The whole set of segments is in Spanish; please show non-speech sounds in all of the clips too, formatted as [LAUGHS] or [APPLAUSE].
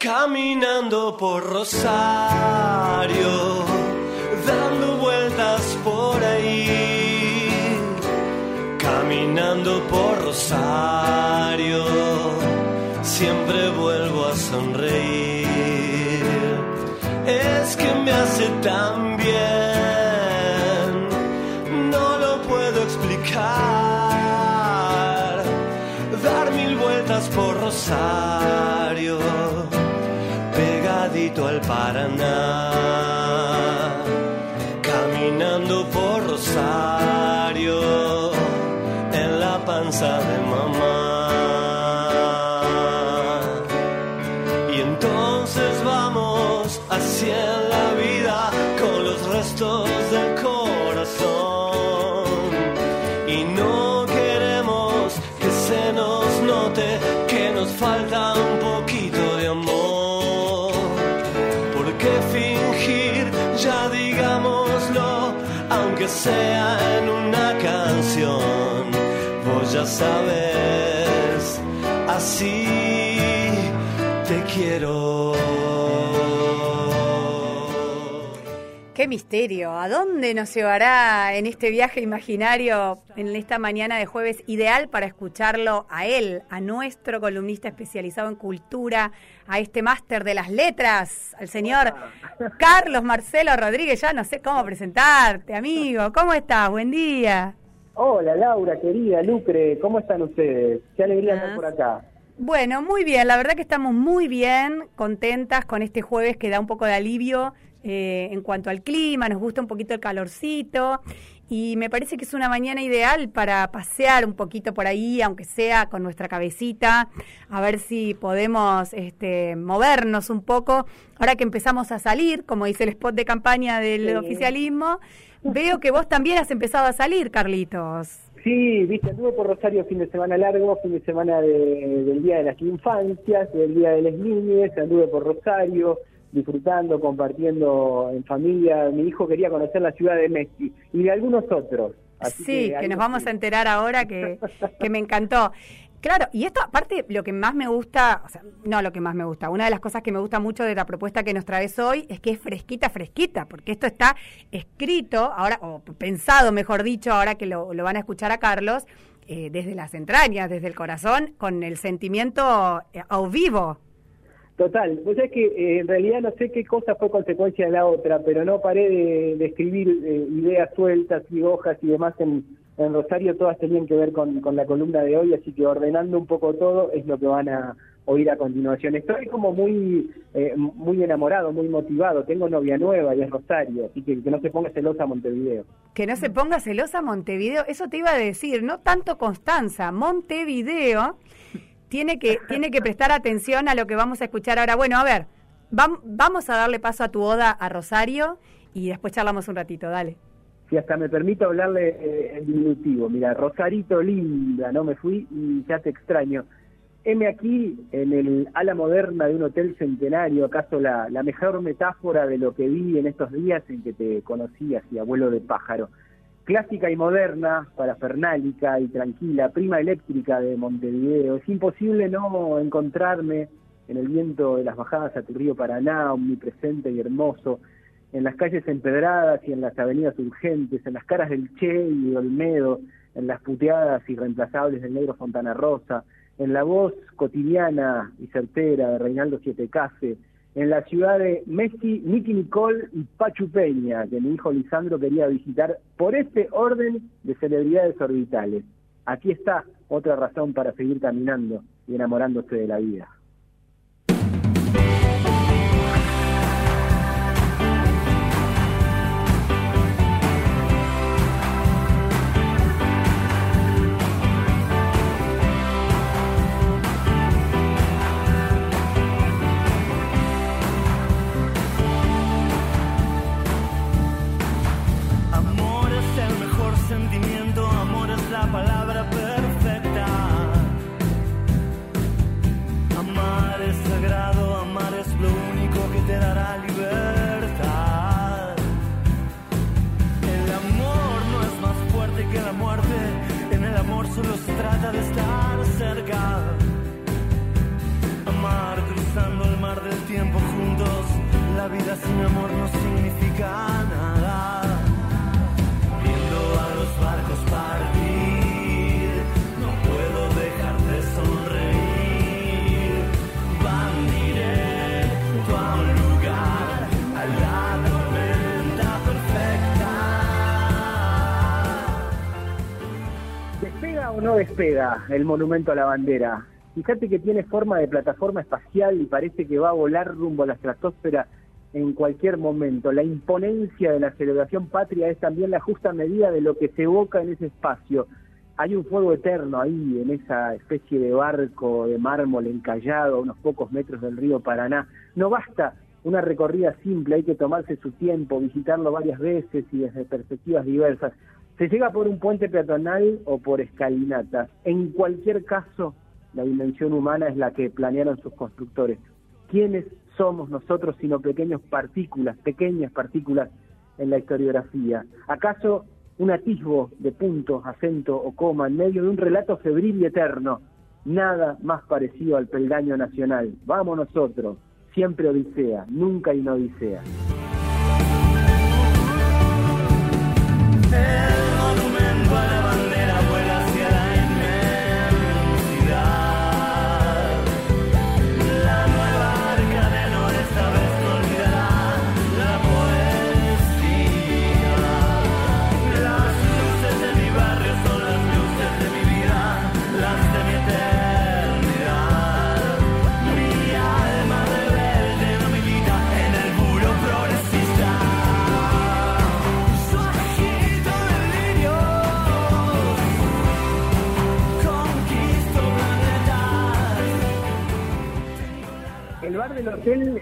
Caminando por Rosario, dando vueltas por ahí. Caminando por Rosario, siempre vuelvo a sonreír. Es que me hace tan bien, no lo puedo explicar. Dar mil vueltas por Rosario de mamá. Y entonces vamos hacia la vida con los restos del corazón. Y no queremos que se nos note que nos falta un poquito de amor. aunque sea ya sabes, así te quiero. Qué misterio, ¿a dónde nos llevará en este viaje imaginario en esta mañana de jueves ideal para escucharlo a él, a nuestro columnista especializado en cultura, a este máster de las letras, al señor Carlos Marcelo Rodríguez, ya no sé cómo presentarte, amigo, ¿cómo estás? Buen día. Hola Laura, querida, Lucre, ¿cómo están ustedes? Qué alegría estar por acá. Bueno, muy bien, la verdad que estamos muy bien, contentas con este jueves que da un poco de alivio eh, en cuanto al clima, nos gusta un poquito el calorcito y me parece que es una mañana ideal para pasear un poquito por ahí, aunque sea con nuestra cabecita, a ver si podemos este, movernos un poco. Ahora que empezamos a salir, como dice el spot de campaña del oficialismo, veo que vos también has empezado a salir, Carlitos. Sí, viste, anduve por Rosario fin de semana largo, fin de semana del Día de las Infancias, del Día de las Niñas, anduve por Rosario, disfrutando, compartiendo en familia. Mi hijo quería conocer la ciudad de Messi y de algunos otros. sí, que, nos vamos a enterar ahora que, que me encantó. Claro, y esto aparte lo que más me gusta, o sea, no lo que más me gusta, una de las cosas que me gusta mucho de la propuesta que nos traes hoy es que es fresquita, fresquita, porque esto está escrito ahora, o pensado, mejor dicho, ahora que lo, lo van a escuchar a Carlos, eh, desde las entrañas, desde el corazón, con el sentimiento eh, a vivo. Total, pues es que eh, en realidad no sé qué cosa fue consecuencia de la otra, pero no paré de, escribir eh, ideas sueltas y hojas y demás en, Rosario, todas tenían que ver con, la columna de hoy, así que ordenando un poco todo es lo que van a oír a continuación. Estoy como muy eh, muy enamorado, muy motivado, tengo novia nueva y es Rosario, así que que no se ponga celosa Montevideo. Que no se ponga celosa Montevideo, eso te iba a decir, no tanto Constanza, Montevideo tiene que, tiene que prestar atención a lo que vamos a escuchar ahora. Bueno, a ver, vamos a darle paso a tu oda a Rosario y después charlamos un ratito, dale. Si hasta me permito hablarle eh, en diminutivo. Mira, Rosarito linda, no me fui y ya te extraño. Heme aquí en el ala moderna de un hotel centenario, acaso la, mejor metáfora de lo que vi en estos días en que te conocí así, abuelo de pájaro clásica y moderna, parafernálica y tranquila, prima eléctrica de Montevideo. Es imposible no encontrarme en el viento de las bajadas a tu río Paraná, omnipresente y hermoso, en las calles empedradas y en las avenidas urgentes, en las caras del Che y Olmedo, en las puteadas irreemplazables del negro Fontana Rosa, en la voz cotidiana y certera de Reinaldo Siete Case, en la ciudad de Messi, Nicky Nicole y Pachu Peña, que mi hijo Lisandro quería visitar por este orden de celebridades orbitales. Aquí está otra razón para seguir caminando y enamorándose de la vida. ¿Despega o no despega el monumento a la bandera? Fíjate que tiene forma de plataforma espacial y parece que va a volar rumbo a la estratosfera en cualquier momento. La imponencia de la celebración patria es también la justa medida de lo que se evoca en ese espacio. Hay un fuego eterno ahí, en esa especie de barco de mármol encallado a unos pocos metros del río Paraná. No basta una recorrida simple, hay que tomarse su tiempo, visitarlo varias veces y desde perspectivas diversas. Se llega por un puente peatonal o por escalinatas. En cualquier caso, la dimensión humana es la que planearon sus constructores. ¿Quiénes somos nosotros sino pequeñas partículas, pequeñas partículas en la historiografía? ¿Acaso un atisbo de punto, acento o coma en medio de un relato febril y eterno? Nada más parecido al peldaño nacional. Vamos nosotros, siempre Odisea, nunca inodisea. El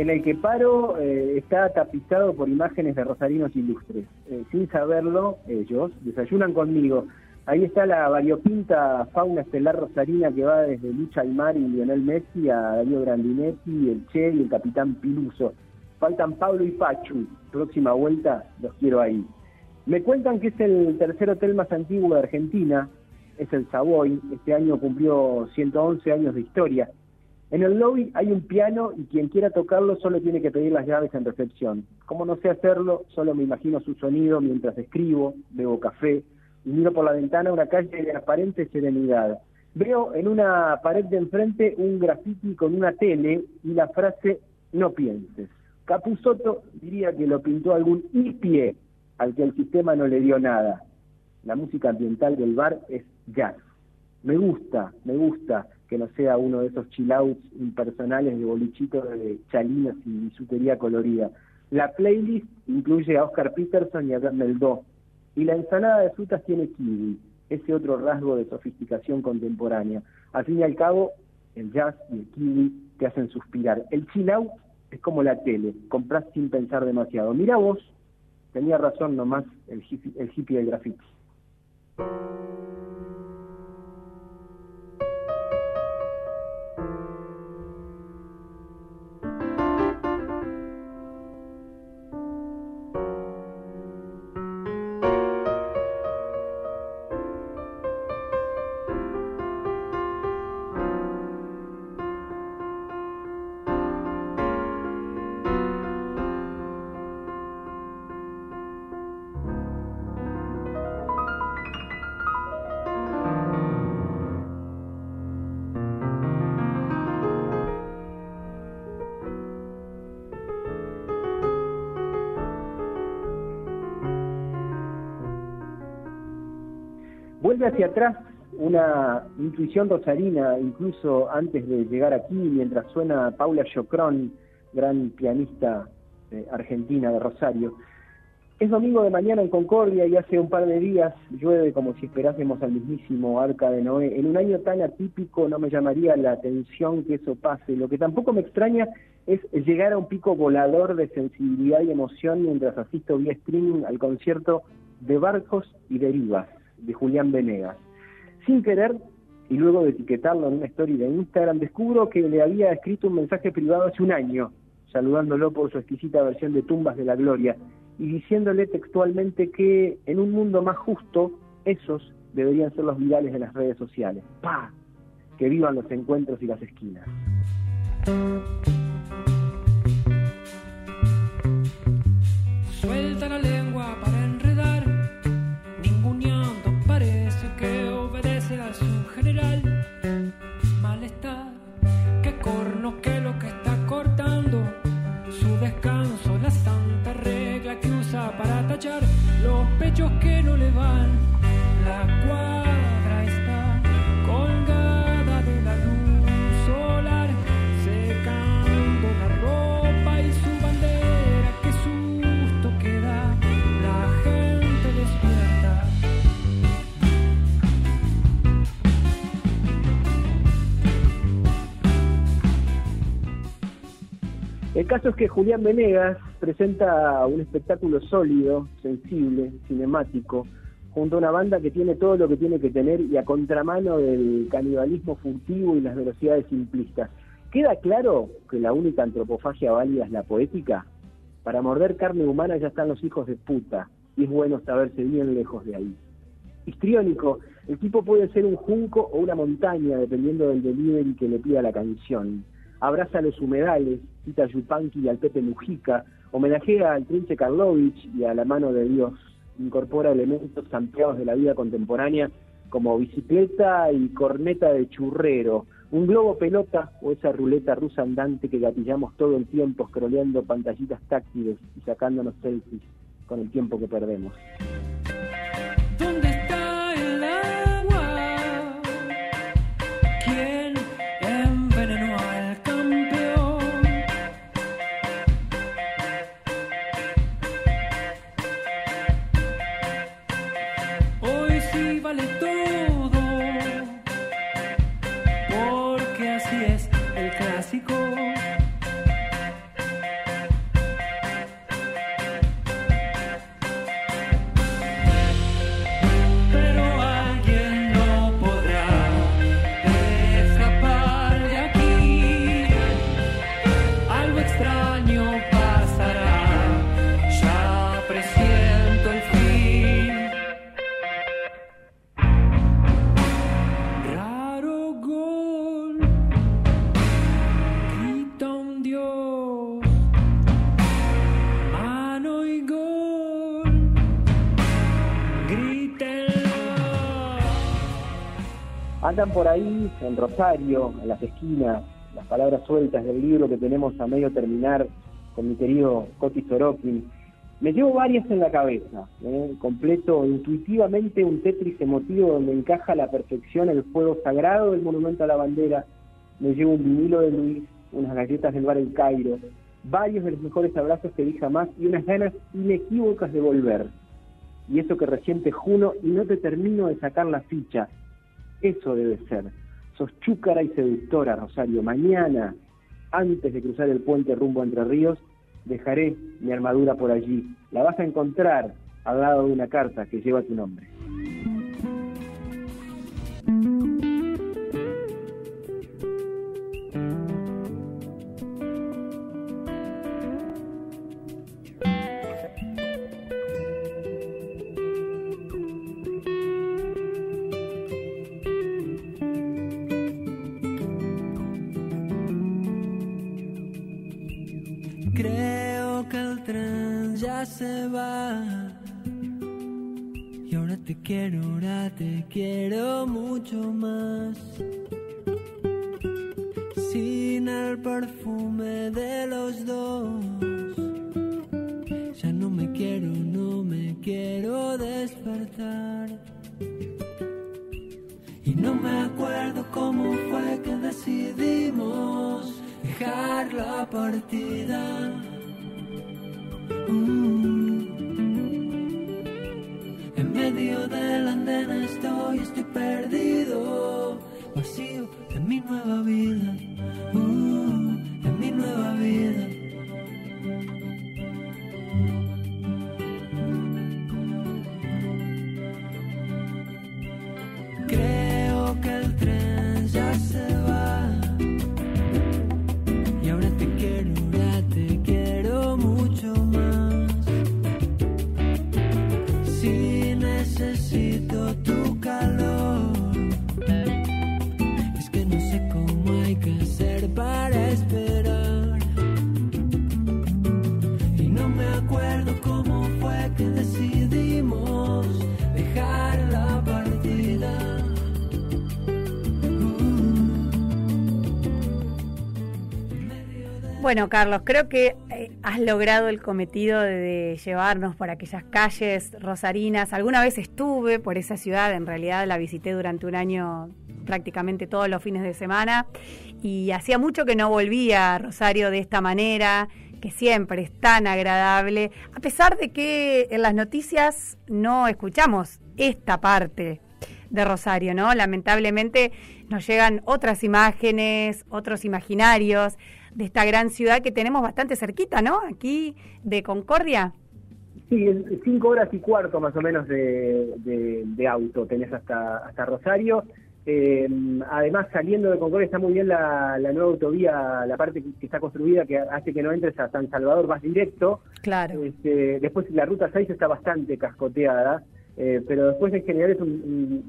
en el que paro eh, está tapizado por imágenes de rosarinos ilustres. Eh, sin saberlo, ellos desayunan conmigo. Ahí está la variopinta fauna estelar rosarina que va desde Lucha Aymar y Lionel Messi a Darío Grandinetti, el Che y el Capitán Piluso. Faltan Pablo y Pachu. Próxima vuelta los quiero ahí. Me cuentan que es el tercer hotel más antiguo de Argentina. Es el Savoy. Este año cumplió 111 años de historia. En el lobby hay un piano y quien quiera tocarlo solo tiene que pedir las llaves en recepción. Como no sé hacerlo, solo me imagino su sonido mientras escribo, bebo café y miro por la ventana una calle de aparente serenidad. Veo en una pared de enfrente un graffiti con una tele y la frase no pienses. Capusotto diría que lo pintó algún hippie al que el sistema no le dio nada. La música ambiental del bar es jazz. Me gusta, me gusta que no sea uno de esos chill outs impersonales de bolichitos de chalinas y bisutería colorida. La playlist incluye a Oscar Peterson y a Meldó. Y la ensalada de frutas tiene kiwi, ese otro rasgo de sofisticación contemporánea. Al fin y al cabo, el jazz y el kiwi te hacen suspirar. El chill out es como la tele, compras sin pensar demasiado. Mira vos, tenía razón nomás el hippie, el hippie del graffiti. Vuelve hacia atrás una intuición rosarina, incluso antes de llegar aquí, mientras suena Paula Chocrón, gran pianista eh, argentina de Rosario. Es domingo de mañana en Concordia y hace un par de días llueve como si esperásemos al mismísimo Arca de Noé. En un año tan atípico no me llamaría la atención que eso pase. Lo que tampoco me extraña es llegar a un pico volador de sensibilidad y emoción mientras asisto vía streaming al concierto de Barcos y Derivas de Julián Venegas. Sin querer, y luego de etiquetarlo en una story de Instagram, descubro que le había escrito un mensaje privado hace un año, saludándolo por su exquisita versión de Tumbas de la Gloria, y diciéndole textualmente que en un mundo más justo, esos deberían ser los virales de las redes sociales. ¡Pah! Que vivan los encuentros y las esquinas. su general malestar. Que corno que lo que está cortando su descanso, la santa regla que usa para tachar los pechos que no le van. La cual caso es que Julián Venegas presenta un espectáculo sólido, sensible, cinemático, junto a una banda que tiene todo lo que tiene que tener y a contramano del canibalismo furtivo y las velocidades simplistas. ¿Queda claro que la única antropofagia válida es la poética? Para morder carne humana ya están los hijos de puta, y es bueno saberse bien lejos de ahí. Histriónico, el tipo puede ser un junco o una montaña, dependiendo del delivery que le pida la canción. Abraza los humedales, cita a Yupanqui y al Pepe Mujica, homenajea al Trinche Karlovich y a la mano de Dios. Incorpora elementos ampliados de la vida contemporánea como bicicleta y corneta de churrero, un globo pelota o esa ruleta rusa andante que gatillamos todo el tiempo scrolleando pantallitas táctiles y sacándonos selfies con el tiempo que perdemos. Andan por ahí, en Rosario, en las esquinas, las palabras sueltas del libro que tenemos a medio terminar con mi querido Coti Sorokin. Me llevo varias en la cabeza, ¿eh? completo intuitivamente un Tetris emotivo donde encaja a la perfección el fuego sagrado del monumento a la bandera. Me llevo un vinilo de Luis, unas galletas del bar El Cairo, varios de los mejores abrazos que di jamás y unas ganas inequívocas de volver. Y eso que recién te juno y no te termino de sacar la ficha. Eso debe ser. Sos chúcara y seductora, Rosario. Mañana, antes de cruzar el puente rumbo Entre Ríos, dejaré mi armadura por allí. La vas a encontrar al lado de una carta que lleva tu nombre. Se va. Y ahora te quiero, ahora te quiero mucho más. Sin el perfume de los dos. Ya no me quiero, no me quiero despertar. Y no me acuerdo cómo fue que decidimos dejar la partida. En medio del andén estoy, estoy perdido, vacío en mi nueva vida, Bueno, Carlos, creo que eh, has logrado el cometido de, de llevarnos por aquellas calles rosarinas. Alguna vez estuve por esa ciudad, en realidad la visité durante un año prácticamente todos los fines de semana y hacía mucho que no volvía a Rosario de esta manera, que siempre es tan agradable, a pesar de que en las noticias no escuchamos esta parte de Rosario, ¿no? Lamentablemente nos llegan otras imágenes, otros imaginarios de esta gran ciudad que tenemos bastante cerquita, ¿no? Aquí de Concordia. Sí, en cinco horas y cuarto más o menos de, de- de auto tenés hasta, hasta Rosario. Eh, además, saliendo de Concordia está muy bien la, la nueva autovía, la parte que, está construida que hace que no entres a San Salvador, vas directo. Claro. Este, después la ruta 6 está bastante cascoteada, eh, pero después en general es un, un-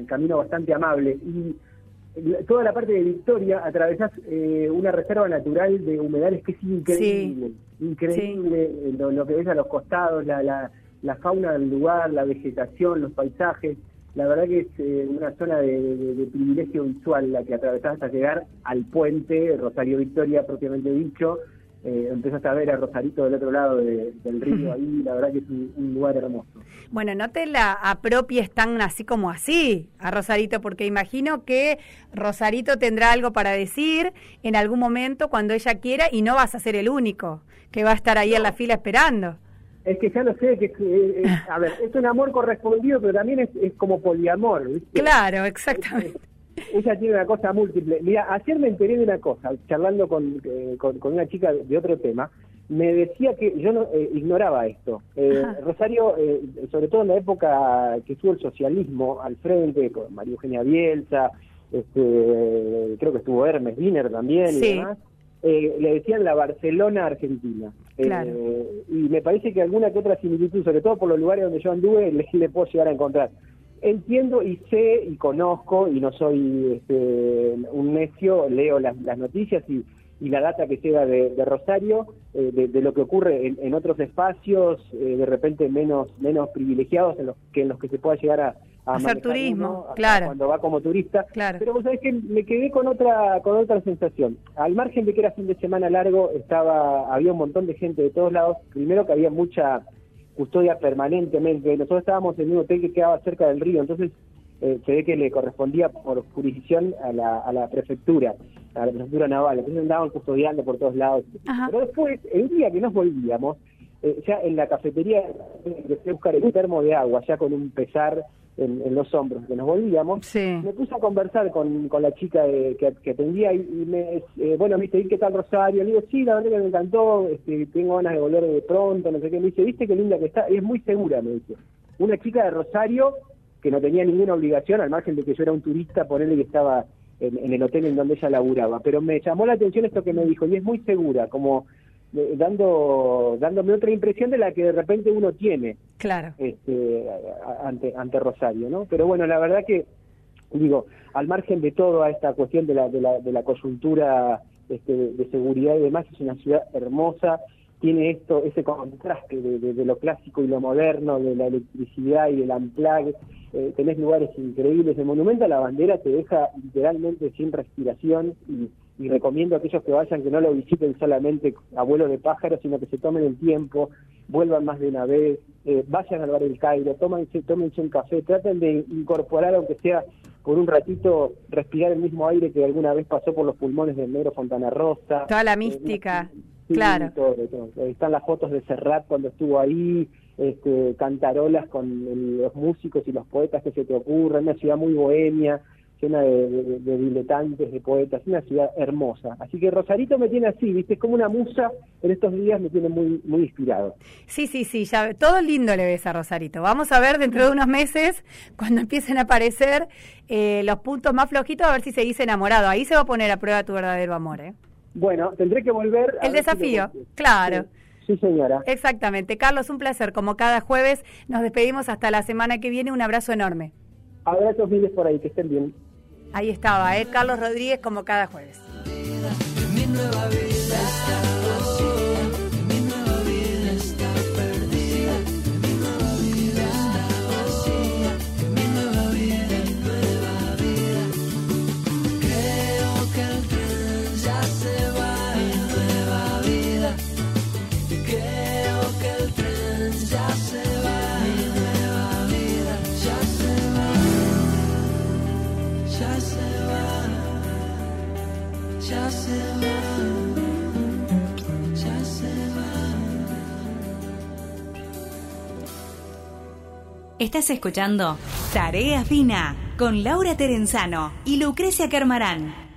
un camino bastante amable. Y toda la parte de Victoria atravesás eh, una reserva natural de humedales que es increíble, increíble lo, lo que ves a los costados, la, la, la fauna del lugar, la vegetación, los paisajes. La verdad que es eh, una zona de, de- de privilegio visual la que atravesás hasta llegar al puente Rosario Victoria propiamente dicho. Eh, empezás a ver a Rosarito del otro lado de- del río ahí, la verdad que es un, un lugar hermoso. Bueno, no te la apropies tan así como así a Rosarito, porque imagino que Rosarito tendrá algo para decir en algún momento cuando ella quiera y no vas a ser el único que va a estar ahí en la fila esperando. Es que ya lo sé, que es, eh, es- a ver, es un amor correspondido, pero también es, es como poliamor. ¿viste? Claro, exactamente. Ella tiene una cosa múltiple. Mira, ayer me enteré de una cosa, charlando con, eh, con, con una chica de otro tema, me decía que yo no eh, ignoraba esto. Eh. Rosario, eh, sobre todo en la época que estuvo el socialismo al frente, con María Eugenia Bielsa, este, creo que estuvo Hermes Wiener también y Sí. demás, eh, le decían la Barcelona Argentina. Claro. y me parece que alguna que otra similitud, sobre todo por los lugares donde yo anduve, [LAUGHS] le, le puedo llegar a encontrar. Entiendo y sé y conozco, y no soy este, un necio, leo las, las noticias y, y la data que llega de, de Rosario, eh, de, de lo que ocurre en, en otros espacios, eh, de repente menos menos privilegiados en los que en los que se pueda llegar a, a Hacer turismo, uno, claro. cuando va como turista. Claro. Pero vos sabés que me quedé con otra con otra sensación. Al margen de que era fin de semana largo, estaba había un montón de gente de todos lados. Primero que había mucha custodia permanentemente. Nosotros estábamos en un hotel que quedaba cerca del río, entonces eh, se ve que le correspondía por jurisdicción a la, a la prefectura, a la prefectura naval. Entonces andaban custodiando por todos lados. Ajá. Pero después, el día que nos volvíamos, eh, ya en la cafetería empecé a buscar el termo de agua, ya con un pesar en, en los hombros que nos volvíamos. Sí. Me puse a conversar con, con la chica de- que, que atendía y, y me, eh, bueno, me dice, ¿y qué tal Rosario? Le digo, sí, la verdad que me encantó, este, tengo ganas de volver de pronto, no sé qué. Me dice, ¿viste qué linda que está? Y es muy segura, me dice. Una chica de Rosario que no tenía ninguna obligación, al margen de que yo era un turista, ponerle que estaba en, en el hotel en donde ella laburaba. Pero me llamó la atención esto que me dijo, y es muy segura, como dando dándome otra impresión de la que de repente uno tiene Claro. este, a- a- ante, ante Rosario, ¿no? Pero bueno, la verdad que, digo, al margen de toda esta cuestión de la, de la, de la coyuntura este, de, seguridad y demás, es una ciudad hermosa, tiene esto, ese contraste de, de- de lo clásico y lo moderno, de la electricidad y del amplague, eh, tenés lugares increíbles, el monumento a la bandera te deja literalmente sin respiración y, y recomiendo a aquellos que vayan que no lo visiten solamente a vuelo de pájaro, sino que se tomen el tiempo, vuelvan más de una vez, eh, vayan al bar El Cairo, tómense, tómense un café, traten de incorporar, aunque sea por un ratito, respirar el mismo aire que alguna vez pasó por los pulmones del negro Fontana Rosa. Toda la Eh, mística, sí, claro. todo, todo. Están las fotos de Serrat cuando estuvo ahí, este, cantarolas con el- los músicos y los poetas que se te ocurren, una ciudad muy bohemia, llena de, de- de diletantes, de poetas, una ciudad hermosa. Así que Rosarito me tiene así, viste, es como una musa, en estos días me tiene muy, muy inspirado. Sí, sí, sí, ya todo lindo le ves a Rosarito. Vamos a ver dentro de unos meses, [LAUGHS] cuando empiecen a aparecer eh, los puntos más flojitos, a ver si seguís enamorado. Ahí se va a poner a prueba tu verdadero amor, ¿eh? Bueno, tendré que volver. a El si desafío, claro. Sí, sí, señora. Exactamente. Carlos, un placer. Como cada jueves, nos despedimos hasta la semana que viene. Un abrazo enorme. Abrazos miles por ahí, que estén bien. Ahí estaba, ¿eh? Carlos Rodríguez, como cada jueves. Estás escuchando Tarea Fina con Laura Terenzano y Lucrecia Carmarán.